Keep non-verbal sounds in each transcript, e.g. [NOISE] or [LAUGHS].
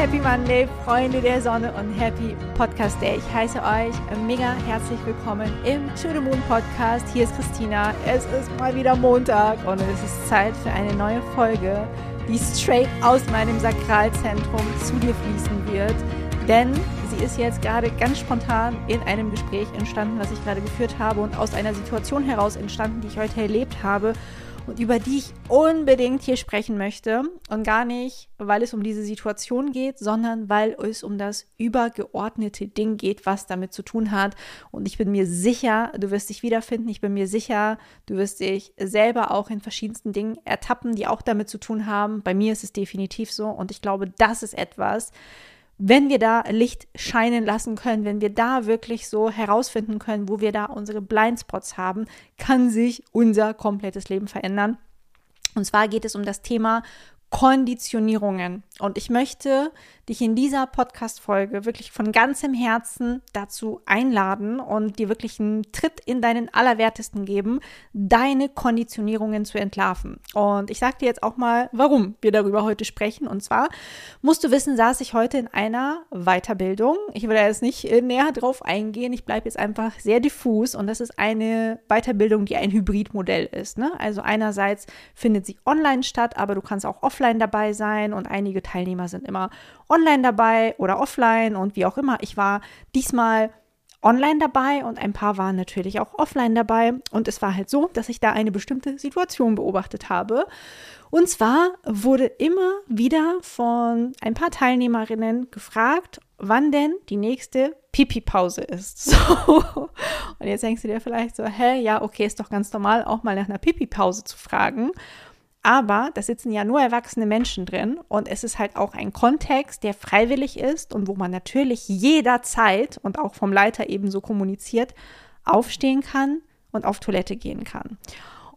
Happy, Monday, Freunde der Sonne und Happy Podcast Day. Ich heiße euch mega herzlich willkommen im To the Moon Podcast. Hier ist Christina. Es ist mal wieder Montag und es ist Zeit für eine neue Folge, die straight aus meinem Sakralzentrum zu dir fließen wird. Denn sie ist jetzt gerade ganz spontan in einem Gespräch entstanden, was ich gerade geführt habe und aus einer Situation heraus entstanden, die ich heute erlebt habe und über die ich unbedingt hier sprechen möchte. Und gar nicht, weil es um diese Situation geht, sondern weil es um das übergeordnete Ding geht, was damit zu tun hat. Und ich bin mir sicher, du wirst dich wiederfinden. Ich bin mir sicher, du wirst dich selber auch in verschiedensten Dingen ertappen, die auch damit zu tun haben. Bei mir ist es definitiv so. Und ich glaube, das ist etwas, wenn wir da Licht scheinen lassen können, wenn wir da wirklich so herausfinden können, wo wir da unsere Blindspots haben, kann sich unser komplettes Leben verändern. Und zwar geht es um das Thema Konditionierungen. Und ich möchte dich in dieser Podcast-Folge wirklich von ganzem Herzen dazu einladen und dir wirklich einen Tritt in deinen Allerwertesten geben, deine Konditionierungen zu entlarven. Und ich sage dir jetzt auch mal, warum wir darüber heute sprechen. Und zwar musst du wissen, saß ich heute in einer Weiterbildung. Ich will da jetzt nicht näher drauf eingehen. Ich bleibe jetzt einfach sehr diffus. Und das ist eine Weiterbildung, die ein Hybridmodell ist. Ne? Also einerseits findet sie online statt, aber du kannst auch offline dabei sein. Und einige Teilnehmer sind immer online dabei oder offline und wie auch immer. Ich war diesmal online dabei und ein paar waren natürlich auch offline dabei. Und es war halt so, dass ich da eine bestimmte Situation beobachtet habe. Und zwar wurde immer wieder von ein paar Teilnehmerinnen gefragt, wann denn die nächste Pipi-Pause ist. [LAUGHS] So. Und jetzt denkst du dir vielleicht so, hä, ja, okay, ist doch ganz normal, auch mal nach einer Pipi-Pause zu fragen. Aber da sitzen ja nur erwachsene Menschen drin und es ist halt auch ein Kontext, der freiwillig ist und wo man natürlich jederzeit und auch vom Leiter ebenso kommuniziert, aufstehen kann und auf Toilette gehen kann.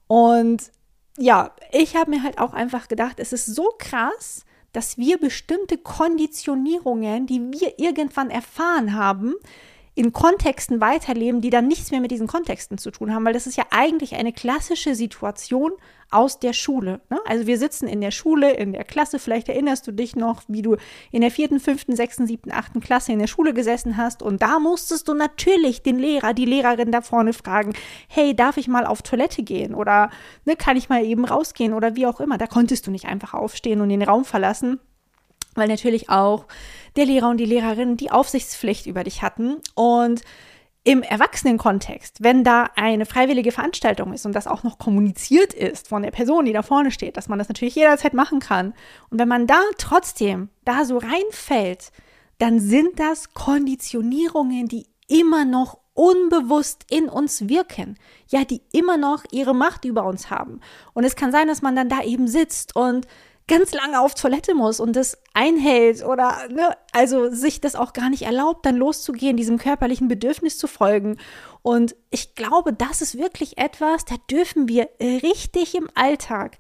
Und ja, ich habe mir halt auch einfach gedacht, es ist so krass, dass wir bestimmte Konditionierungen, die wir irgendwann erfahren haben, in Kontexten weiterleben, die dann nichts mehr mit diesen Kontexten zu tun haben, weil das ist ja eigentlich eine klassische Situation aus der Schule. Ne? Also wir sitzen in der Schule, in der Klasse, vielleicht erinnerst du dich noch, wie du in der vierten, fünften, sechsten, siebten, achten Klasse in der Schule gesessen hast und da musstest du natürlich den Lehrer, die Lehrerin da vorne fragen, hey, darf ich mal auf Toilette gehen oder ne, kann ich mal eben rausgehen oder wie auch immer. Da konntest du nicht einfach aufstehen und den Raum verlassen weil natürlich auch der Lehrer und die Lehrerin die Aufsichtspflicht über dich hatten. Und im Erwachsenenkontext, wenn da eine freiwillige Veranstaltung ist und das auch noch kommuniziert ist von der Person, die da vorne steht, dass man das natürlich jederzeit machen kann. Und wenn man da trotzdem da so reinfällt, dann sind das Konditionierungen, die immer noch unbewusst in uns wirken, ja, die immer noch ihre Macht über uns haben. Und es kann sein, dass man dann da eben sitzt und ganz lange auf Toilette muss und das einhält oder ne, also sich das auch gar nicht erlaubt, dann loszugehen, diesem körperlichen Bedürfnis zu folgen. Und ich glaube, das ist wirklich etwas, da dürfen wir richtig im Alltag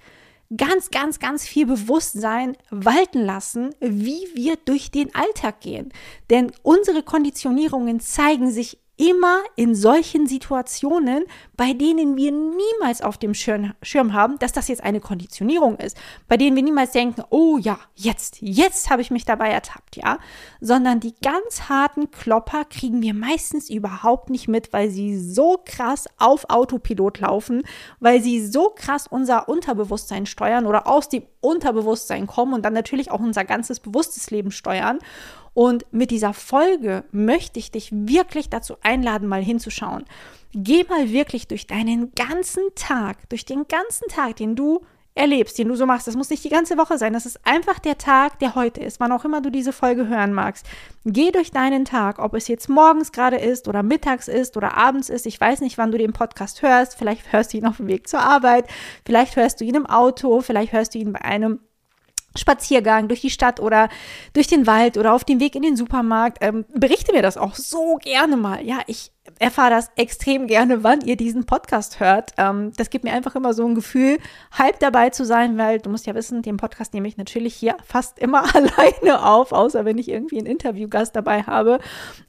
ganz, ganz, ganz viel Bewusstsein walten lassen, wie wir durch den Alltag gehen. Denn unsere Konditionierungen zeigen sich immer in solchen Situationen, bei denen wir niemals auf dem Schirm, haben, dass das jetzt eine Konditionierung ist, bei denen wir niemals denken, oh ja, jetzt, jetzt habe ich mich dabei ertappt, ja, sondern die ganz harten Klopper kriegen wir meistens überhaupt nicht mit, weil sie so krass auf Autopilot laufen, weil sie so krass unser Unterbewusstsein steuern oder aus dem Unterbewusstsein kommen und dann natürlich auch unser ganzes bewusstes Leben steuern. Und mit dieser Folge möchte ich dich wirklich dazu einladen, mal hinzuschauen. Geh mal wirklich durch deinen ganzen Tag, durch den ganzen Tag, den du erlebst, den du so machst. Das muss nicht die ganze Woche sein. Das ist einfach der Tag, der heute ist, wann auch immer du diese Folge hören magst. Geh durch deinen Tag, ob es jetzt morgens gerade ist oder mittags ist oder abends ist. Ich weiß nicht, wann du den Podcast hörst. Vielleicht hörst du ihn auf dem Weg zur Arbeit. Vielleicht hörst du ihn im Auto. Vielleicht hörst du ihn bei einem Spaziergang durch die Stadt oder durch den Wald oder auf dem Weg in den Supermarkt. Ähm, berichte mir das auch so gerne mal. Ja, ich erfahre das extrem gerne, wann ihr diesen Podcast hört. Ähm, das gibt mir einfach immer so ein Gefühl, halb dabei zu sein, weil du musst ja wissen, den Podcast nehme ich natürlich hier fast immer [LAUGHS] alleine auf, außer wenn ich irgendwie einen Interviewgast dabei habe.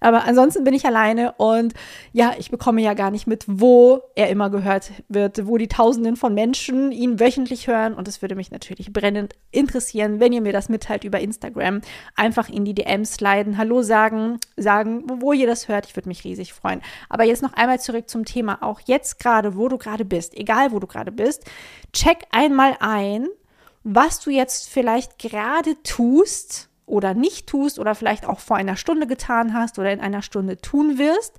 Aber ansonsten bin ich alleine und ja, ich bekomme ja gar nicht mit, wo er immer gehört wird, wo die Tausenden von Menschen ihn wöchentlich hören. Und es würde mich natürlich brennend interessieren, wenn ihr mir das mitteilt über Instagram. Einfach in die DMs sliden, Hallo sagen, sagen, wo ihr das hört. Ich würde mich riesig freuen. Aber jetzt noch einmal zurück zum Thema. Auch jetzt gerade, wo du gerade bist, egal wo du gerade bist, check einmal ein, was du jetzt vielleicht gerade tust oder nicht tust oder vielleicht auch vor einer Stunde getan hast oder in einer Stunde tun wirst,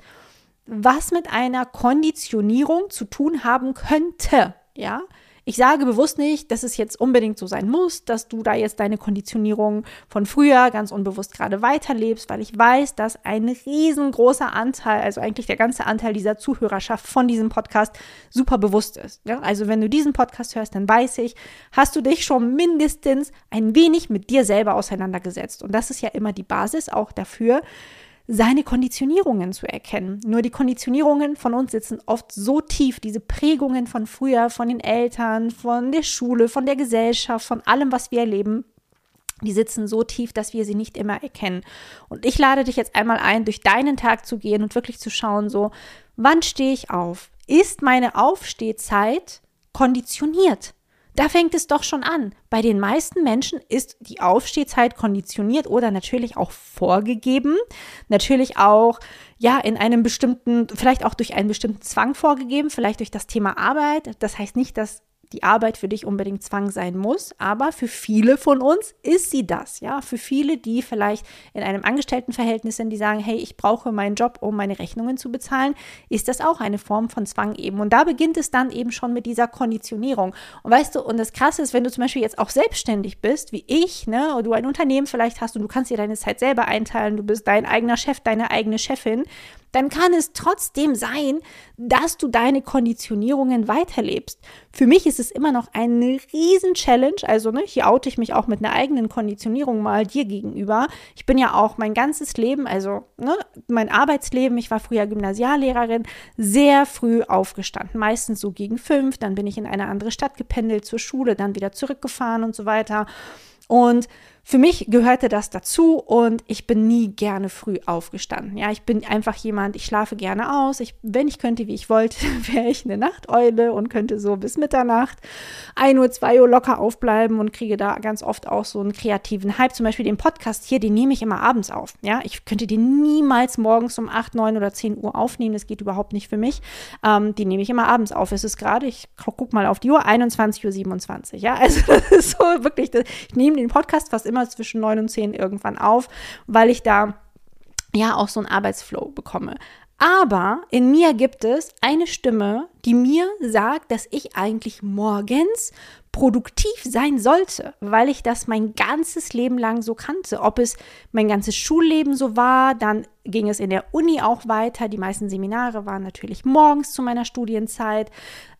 was mit einer Konditionierung zu tun haben könnte. Ja, ich sage bewusst nicht, dass es jetzt unbedingt so sein muss, dass du da jetzt deine Konditionierung von früher ganz unbewusst gerade weiterlebst, weil ich weiß, dass ein riesengroßer Anteil, also eigentlich der ganze Anteil dieser Zuhörerschaft von diesem Podcast super bewusst ist. Ja? Also wenn du diesen Podcast hörst, dann weiß ich, hast du dich schon mindestens ein wenig mit dir selber auseinandergesetzt. Und das ist ja immer die Basis auch dafür, seine Konditionierungen zu erkennen. Nur die Konditionierungen von uns sitzen oft so tief, diese Prägungen von früher, von den Eltern, von der Schule, von der Gesellschaft, von allem, was wir erleben, die sitzen so tief, dass wir sie nicht immer erkennen. Und ich lade dich jetzt einmal ein, durch deinen Tag zu gehen und wirklich zu schauen, so, wann stehe ich auf? Ist meine Aufstehzeit konditioniert? Da fängt es doch schon an. Bei den meisten Menschen ist die Aufstehzeit konditioniert oder natürlich auch vorgegeben. Natürlich auch, ja, in einem bestimmten, vielleicht auch durch einen bestimmten Zwang vorgegeben, vielleicht durch das Thema Arbeit. Das heißt nicht, dass die Arbeit für dich unbedingt Zwang sein muss, aber für viele von uns ist sie das, ja. Für viele, die vielleicht in einem Angestelltenverhältnis sind, die sagen, hey, ich brauche meinen Job, um meine Rechnungen zu bezahlen, ist das auch eine Form von Zwang eben. Und da beginnt es dann eben schon mit dieser Konditionierung. Und weißt du, und das Krasse ist, wenn du zum Beispiel jetzt auch selbstständig bist, wie ich, ne, oder du ein Unternehmen vielleicht hast und du kannst dir deine Zeit selber einteilen, du bist dein eigener Chef, deine eigene Chefin, dann kann es trotzdem sein, dass du deine Konditionierungen weiterlebst. Für mich ist es immer noch eine riesen Challenge, also ne, hier oute ich mich auch mit einer eigenen Konditionierung mal dir gegenüber. Ich bin ja auch mein ganzes Leben, also ne, mein Arbeitsleben, ich war früher Gymnasiallehrerin, sehr früh aufgestanden, meistens so gegen fünf, dann bin ich in eine andere Stadt gependelt zur Schule, dann wieder zurückgefahren und so weiter. Und für mich gehörte das dazu und ich bin nie gerne früh aufgestanden. Ja, ich bin einfach jemand, ich schlafe gerne aus. Ich, wenn ich könnte, wie ich wollte, [LAUGHS] wäre ich eine Nachteule und könnte so bis Mitternacht, 1 Uhr, 2 Uhr locker aufbleiben und kriege da ganz oft auch so einen kreativen Hype. Zum Beispiel den Podcast hier, den nehme ich immer abends auf. Ja, ich könnte den niemals morgens um 8, 9 oder 10 Uhr aufnehmen. Das geht überhaupt nicht für mich. Ähm, die nehme ich immer abends auf. Es ist gerade, ich gucke mal auf die Uhr, 21.27 Uhr. Ja, [LAUGHS] also das ist so wirklich, ich nehme den Podcast fast immer immer zwischen neun und zehn irgendwann auf, weil ich da ja auch so einen Arbeitsflow bekomme. Aber in mir gibt es eine Stimme, die mir sagt, dass ich eigentlich morgens produktiv sein sollte, weil ich das mein ganzes Leben lang so kannte. Ob es mein ganzes Schulleben so war, dann ging es in der Uni auch weiter. Die meisten Seminare waren natürlich morgens zu meiner Studienzeit.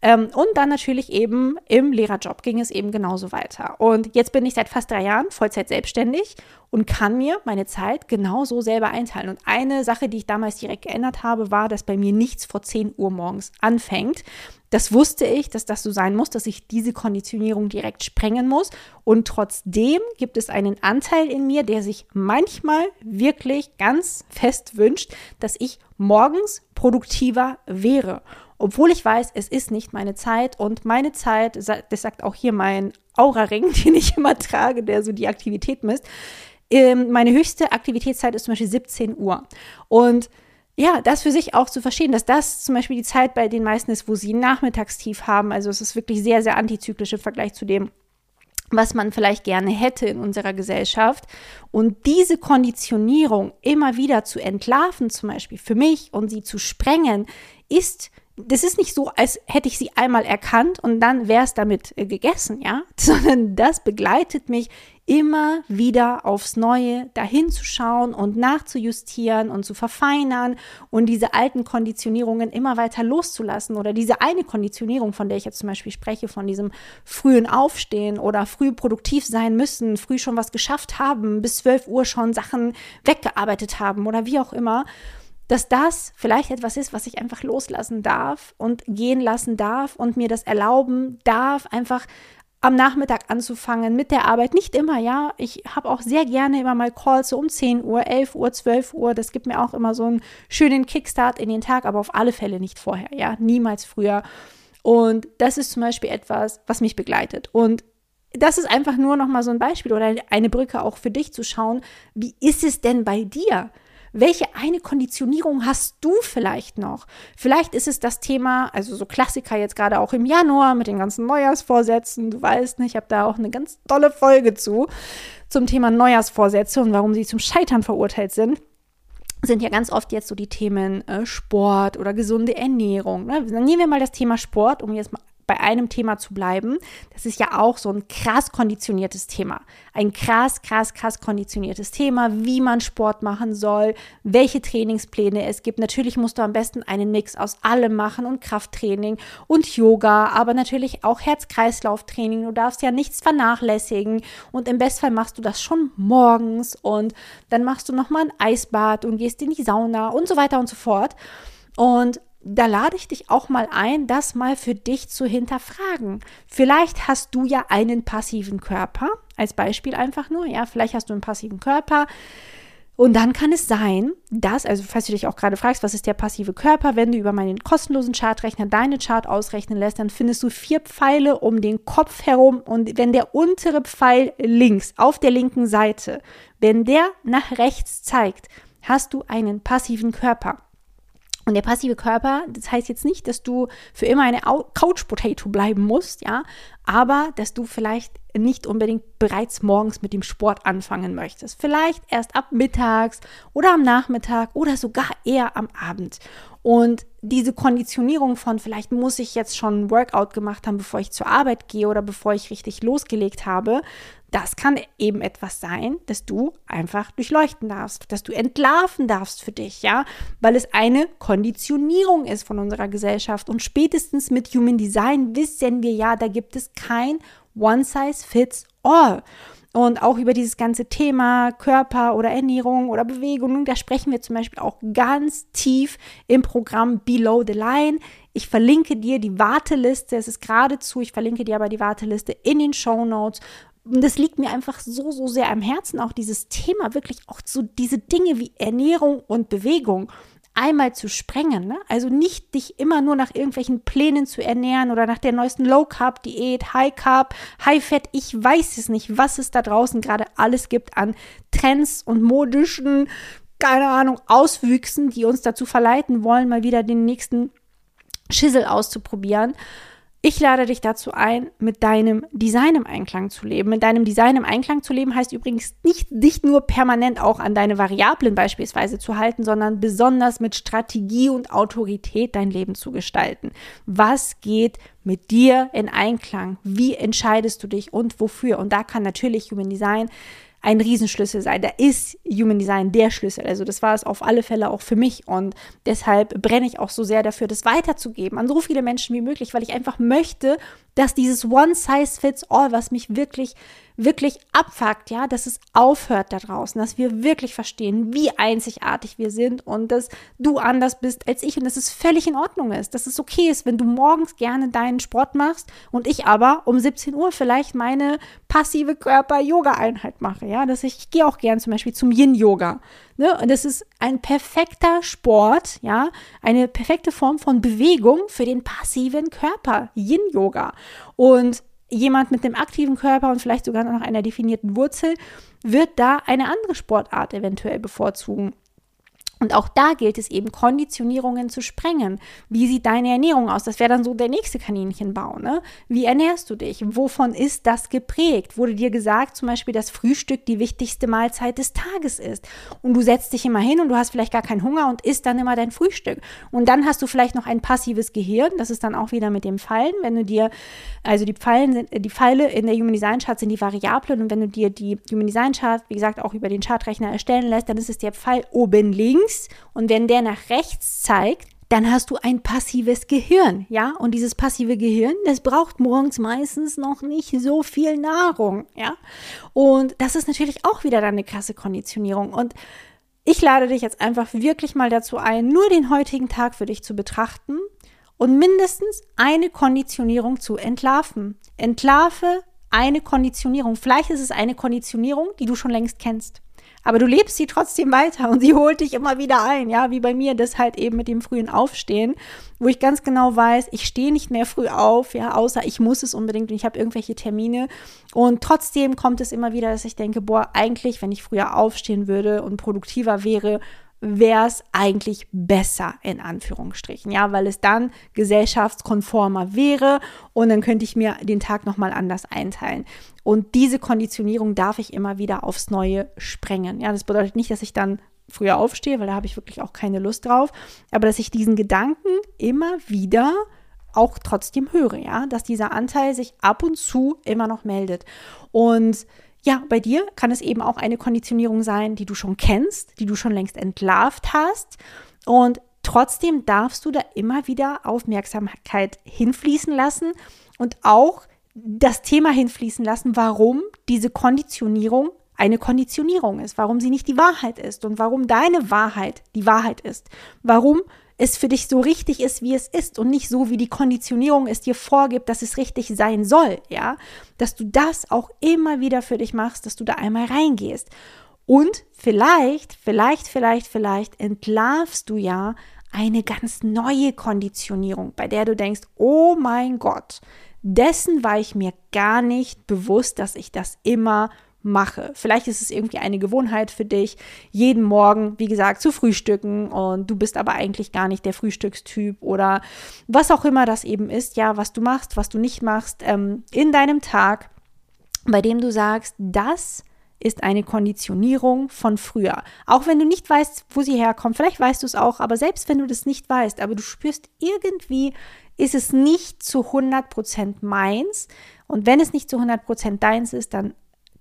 Ähm, und dann natürlich eben im Lehrerjob ging es eben genauso weiter. Und jetzt bin ich seit fast drei Jahren Vollzeit selbstständig und kann mir meine Zeit genauso selber einteilen. Und eine Sache, die ich damals direkt geändert habe, war, dass bei mir nichts vor 10 Uhr morgens anfängt. Das wusste ich, dass das so sein muss, dass ich diese Konditionierung direkt sprengen muss. Und trotzdem gibt es einen Anteil in mir, der sich manchmal wirklich ganz fest wünscht, dass ich morgens produktiver wäre. Obwohl ich weiß, es ist nicht meine Zeit und meine Zeit, das sagt auch hier mein Aura-Ring, [LAUGHS] den ich immer trage, der so die Aktivität misst. Ähm, meine höchste Aktivitätszeit ist zum Beispiel 17 Uhr. Und ja, das für sich auch zu verstehen, dass das zum Beispiel die Zeit bei den meisten ist, wo sie Nachmittagstief haben. Also es ist wirklich sehr, sehr antizyklisch im Vergleich zu dem, was man vielleicht gerne hätte in unserer Gesellschaft. Und diese Konditionierung immer wieder zu entlarven, zum Beispiel für mich und sie zu sprengen, ist das ist nicht so, als hätte ich sie einmal erkannt und dann wäre es damit äh, gegessen, ja, [LAUGHS] sondern das begleitet mich immer wieder aufs Neue dahin zu schauen und nachzujustieren und zu verfeinern und diese alten Konditionierungen immer weiter loszulassen oder diese eine Konditionierung, von der ich jetzt zum Beispiel spreche, von diesem frühen Aufstehen oder früh produktiv sein müssen, früh schon was geschafft haben, bis 12 Uhr schon Sachen weggearbeitet haben oder wie auch immer dass das vielleicht etwas ist, was ich einfach loslassen darf und gehen lassen darf und mir das erlauben darf, einfach am Nachmittag anzufangen mit der Arbeit. Nicht immer, ja. Ich habe auch sehr gerne immer mal Calls so um 10 Uhr, 11 Uhr, 12 Uhr. Das gibt mir auch immer so einen schönen Kickstart in den Tag, aber auf alle Fälle nicht vorher, ja. Niemals früher. Und das ist zum Beispiel etwas, was mich begleitet. Und das ist einfach nur noch mal so ein Beispiel oder eine Brücke auch für dich zu schauen, wie ist es denn bei dir? Welche eine Konditionierung hast du vielleicht noch? Vielleicht ist es das Thema, also so Klassiker jetzt gerade auch im Januar mit den ganzen Neujahrsvorsätzen. Du weißt, ich habe da auch eine ganz tolle Folge zu zum Thema Neujahrsvorsätze und warum sie zum Scheitern verurteilt sind sind ja ganz oft jetzt so die Themen äh, Sport oder gesunde Ernährung. Ne? Dann nehmen wir mal das Thema Sport, um jetzt mal bei einem Thema zu bleiben, das ist ja auch so ein krass konditioniertes Thema. Ein krass, krass, krass konditioniertes Thema, wie man Sport machen soll, welche Trainingspläne es gibt. Natürlich musst du am besten einen Mix aus allem machen und Krafttraining und Yoga, aber natürlich auch Herz-Kreislauf-Training. Du darfst ja nichts vernachlässigen und im Bestfall machst du das schon morgens und dann machst du nochmal ein Eisbad und gehst in die Sauna und so weiter und so fort. Und da lade ich dich auch mal ein, das mal für dich zu hinterfragen. Vielleicht hast du ja einen passiven Körper, als Beispiel einfach nur, ja, vielleicht hast du einen passiven Körper. Und dann kann es sein, dass, also falls du dich auch gerade fragst, was ist der passive Körper, wenn du über meinen kostenlosen Chartrechner deine Chart ausrechnen lässt, dann findest du vier Pfeile um den Kopf herum und wenn der untere Pfeil links auf der linken Seite, wenn der nach rechts zeigt, hast du einen passiven Körper. Und der passive Körper, das heißt jetzt nicht, dass du für immer eine Couch Potato bleiben musst, ja, aber dass du vielleicht nicht unbedingt bereits morgens mit dem Sport anfangen möchtest. Vielleicht erst ab mittags oder am Nachmittag oder sogar eher am Abend. Und diese Konditionierung von vielleicht muss ich jetzt schon ein Workout gemacht haben, bevor ich zur Arbeit gehe oder bevor ich richtig losgelegt habe, das kann eben etwas sein, dass du einfach durchleuchten darfst, dass du entlarven darfst für dich, ja, weil es eine Konditionierung ist von unserer Gesellschaft. Und spätestens mit Human Design wissen wir ja, da gibt es kein One Size Fits All. Und auch über dieses ganze Thema Körper oder Ernährung oder Bewegung, da sprechen wir zum Beispiel auch ganz tief im Programm Below the Line. Ich verlinke dir die Warteliste, es ist geradezu, ich verlinke dir aber die Warteliste in den Show Notes, und das liegt mir einfach so, so sehr am Herzen, auch dieses Thema, wirklich auch so diese Dinge wie Ernährung und Bewegung einmal zu sprengen. Ne? Also nicht dich immer nur nach irgendwelchen Plänen zu ernähren oder nach der neuesten Low-Carb-Diät, High-Carb, High-Fat. Ich weiß es nicht, was es da draußen gerade alles gibt an Trends und modischen, keine Ahnung, Auswüchsen, die uns dazu verleiten wollen, mal wieder den nächsten Schissel auszuprobieren. Ich lade dich dazu ein, mit deinem Design im Einklang zu leben. Mit deinem Design im Einklang zu leben heißt übrigens nicht, dich nur permanent auch an deine Variablen beispielsweise zu halten, sondern besonders mit Strategie und Autorität dein Leben zu gestalten. Was geht mit dir in Einklang? Wie entscheidest du dich und wofür? Und da kann natürlich Human Design ein Riesenschlüssel sein. Da ist Human Design der Schlüssel. Also das war es auf alle Fälle auch für mich und deshalb brenne ich auch so sehr dafür, das weiterzugeben an so viele Menschen wie möglich, weil ich einfach möchte, dass dieses One Size Fits All, was mich wirklich wirklich abfuckt, ja, dass es aufhört da draußen, dass wir wirklich verstehen, wie einzigartig wir sind und dass du anders bist als ich und dass es völlig in Ordnung ist, dass es okay ist, wenn du morgens gerne deinen Sport machst und ich aber um 17 Uhr vielleicht meine passive Körper-Yoga-Einheit mache, ja, dass ich, ich gehe auch gern zum Beispiel zum Yin-Yoga, ne, und das ist ein perfekter Sport, ja, eine perfekte Form von Bewegung für den passiven Körper, Yin-Yoga. Und jemand mit einem aktiven Körper und vielleicht sogar noch einer definierten Wurzel wird da eine andere Sportart eventuell bevorzugen. Und auch da gilt es eben, Konditionierungen zu sprengen. Wie sieht deine Ernährung aus? Das wäre dann so der nächste Kaninchenbau. Ne? Wie ernährst du dich? Wovon ist das geprägt? Wurde dir gesagt, zum Beispiel, dass Frühstück die wichtigste Mahlzeit des Tages ist? Und du setzt dich immer hin und du hast vielleicht gar keinen Hunger und isst dann immer dein Frühstück. Und dann hast du vielleicht noch ein passives Gehirn. Das ist dann auch wieder mit dem Fallen. Wenn du dir, also die Pfeilen, die Pfeile in der Human Design Chart sind die Variablen und wenn du dir die Human Design Chart, wie gesagt, auch über den Chartrechner erstellen lässt, dann ist es der Pfeil oben links links und wenn der nach rechts zeigt, dann hast du ein passives Gehirn, ja? Und dieses passive Gehirn, das braucht morgens meistens noch nicht so viel Nahrung, ja? Und das ist natürlich auch wieder eine krasse Konditionierung und Ich lade dich jetzt einfach wirklich mal dazu ein, nur den heutigen Tag für dich zu betrachten und mindestens eine Konditionierung zu entlarven. Entlarve eine Konditionierung. Vielleicht ist es eine Konditionierung, die du schon längst kennst. Aber du lebst sie trotzdem weiter und sie holt dich immer wieder ein, ja, wie bei mir das halt eben mit dem frühen Aufstehen, wo ich ganz genau weiß, ich stehe nicht mehr früh auf, ja, außer ich muss es unbedingt und ich habe irgendwelche Termine. Und trotzdem kommt es immer wieder, dass ich denke, boah, eigentlich, wenn ich früher aufstehen würde und produktiver wäre, wäre es eigentlich besser, in Anführungsstrichen, ja, weil es dann gesellschaftskonformer wäre und dann könnte ich mir den Tag nochmal anders einteilen. Und diese Konditionierung darf ich immer wieder aufs Neue sprengen. Ja, das bedeutet nicht, dass ich dann früher aufstehe, weil da habe ich wirklich auch keine Lust drauf, aber dass ich diesen Gedanken immer wieder auch trotzdem höre, ja, dass dieser Anteil sich ab und zu immer noch meldet. Und ja, bei dir kann es eben auch eine Konditionierung sein, die du schon kennst, die du schon längst entlarvt hast. Und trotzdem darfst du da immer wieder Aufmerksamkeit hinfließen lassen und auch das Thema hinfließen lassen, warum diese Konditionierung eine Konditionierung ist, warum sie nicht die Wahrheit ist und warum deine Wahrheit die Wahrheit ist, warum es für dich so richtig ist, wie es ist und nicht so, wie die Konditionierung es dir vorgibt, dass es richtig sein soll, ja, dass du das auch immer wieder für dich machst, dass du da einmal reingehst. Und vielleicht, vielleicht, vielleicht, vielleicht entlarvst du ja eine ganz neue Konditionierung, bei der du denkst, oh mein Gott, dessen war ich mir gar nicht bewusst, dass ich das immer mache. Vielleicht ist es irgendwie eine Gewohnheit für dich, jeden Morgen, wie gesagt, zu frühstücken und du bist aber eigentlich gar nicht der Frühstückstyp oder was auch immer das eben ist, ja, was du machst, was du nicht machst ähm, in deinem Tag, bei dem du sagst, das ist eine Konditionierung von früher. Auch wenn du nicht weißt, wo sie herkommt, vielleicht weißt du es auch, aber selbst wenn du das nicht weißt, aber du spürst irgendwie, ist es nicht zu 100% meins. Und wenn es nicht zu 100% deins ist, dann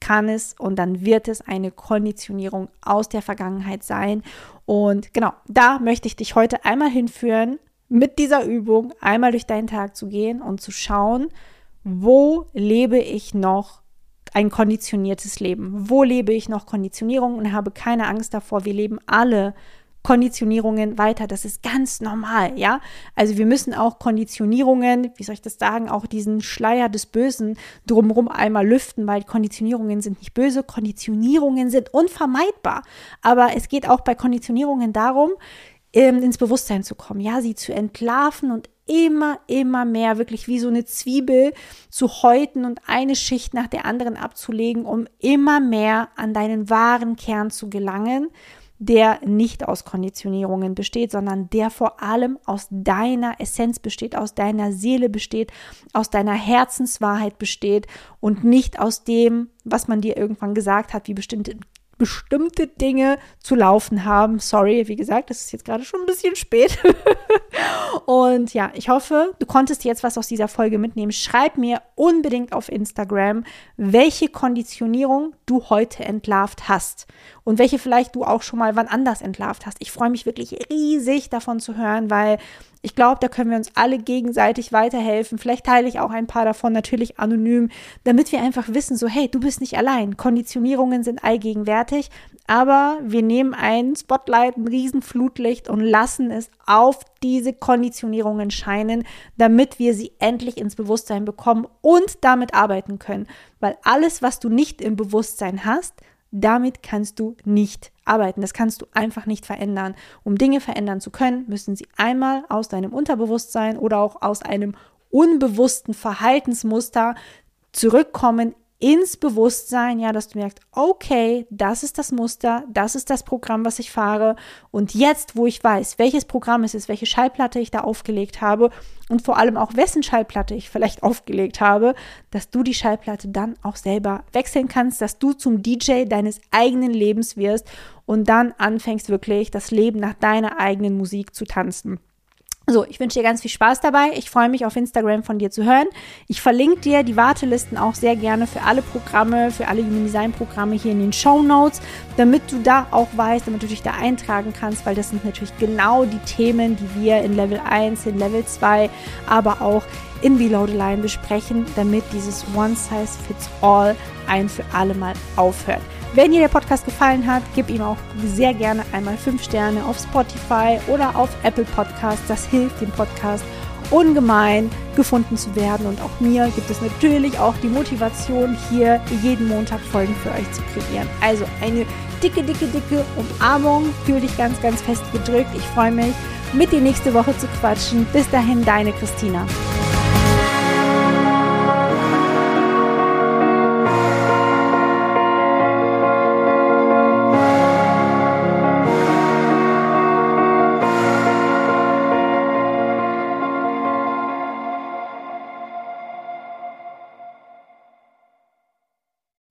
kann es und dann wird es eine Konditionierung aus der Vergangenheit sein. Und genau, da möchte ich dich heute einmal hinführen, mit dieser Übung einmal durch deinen Tag zu gehen und zu schauen, wo lebe ich noch ein konditioniertes Leben? Wo lebe ich noch Konditionierung und habe keine Angst davor? Wir leben alle Konditionierungen weiter. Das ist ganz normal, ja. Also wir müssen auch Konditionierungen, wie soll ich das sagen, auch diesen Schleier des Bösen drumherum einmal lüften, weil Konditionierungen sind nicht böse, Konditionierungen sind unvermeidbar. Aber es geht auch bei Konditionierungen darum, ähm, ins Bewusstsein zu kommen, ja, sie zu entlarven und immer, immer mehr wirklich wie so eine Zwiebel zu häuten und eine Schicht nach der anderen abzulegen, um immer mehr an deinen wahren Kern zu gelangen der nicht aus Konditionierungen besteht, sondern der vor allem aus deiner Essenz besteht, aus deiner Seele besteht, aus deiner Herzenswahrheit besteht und nicht aus dem, was man dir irgendwann gesagt hat, wie bestimmte bestimmte Dinge zu laufen haben. Sorry, wie gesagt, das ist jetzt gerade schon ein bisschen spät. [LAUGHS] und ja, ich hoffe, du konntest jetzt was aus dieser Folge mitnehmen. Schreib mir unbedingt auf Instagram, welche Konditionierung du heute entlarvt hast und welche vielleicht du auch schon mal wann anders entlarvt hast. Ich freue mich wirklich riesig davon zu hören, weil ich glaube, da können wir uns alle gegenseitig weiterhelfen. Vielleicht teile ich auch ein paar davon natürlich anonym, damit wir einfach wissen, so hey, du bist nicht allein. Konditionierungen sind allgegenwärtig, aber wir nehmen ein Spotlight, ein Riesenflutlicht und lassen es auf diese Konditionierungen scheinen, damit wir sie endlich ins Bewusstsein bekommen und damit arbeiten können. Weil alles, was du nicht im Bewusstsein hast, damit kannst du nicht arbeiten. Das kannst du einfach nicht verändern. Um Dinge verändern zu können, müssen sie einmal aus deinem Unterbewusstsein oder auch aus einem unbewussten Verhaltensmuster zurückkommen ins Bewusstsein, ja, dass du merkst, okay, das ist das Muster, das ist das Programm, was ich fahre. Und jetzt, wo ich weiß, welches Programm es ist, welche Schallplatte ich da aufgelegt habe und vor allem auch wessen Schallplatte ich vielleicht [LAUGHS] aufgelegt habe, dass du die Schallplatte dann auch selber wechseln kannst, dass du zum DJ deines eigenen Lebens wirst und dann anfängst wirklich das Leben nach deiner eigenen Musik zu tanzen. So, ich wünsche dir ganz viel Spaß dabei. Ich freue mich auf Instagram von dir zu hören. Ich verlinke dir die Wartelisten auch sehr gerne für alle Programme, für alle Human Design Programme hier in den Show Notes, damit du da auch weißt, damit du dich da eintragen kannst, weil das sind natürlich genau die Themen, die wir in Level 1, in Level 2, aber auch in Below the Line besprechen, damit dieses One Size Fits All ein für alle Mal aufhört. Wenn dir der Podcast gefallen hat, gib ihm auch sehr gerne einmal 5 Sterne auf Spotify oder auf Apple Podcast. Das hilft dem Podcast ungemein gefunden zu werden. Und auch mir gibt es natürlich auch die Motivation, hier jeden Montag Folgen für euch zu kreieren. Also eine dicke, dicke, dicke Umarmung. Fühl dich ganz, ganz fest gedrückt. Ich freue mich, mit dir nächste Woche zu quatschen. Bis dahin, deine Christina.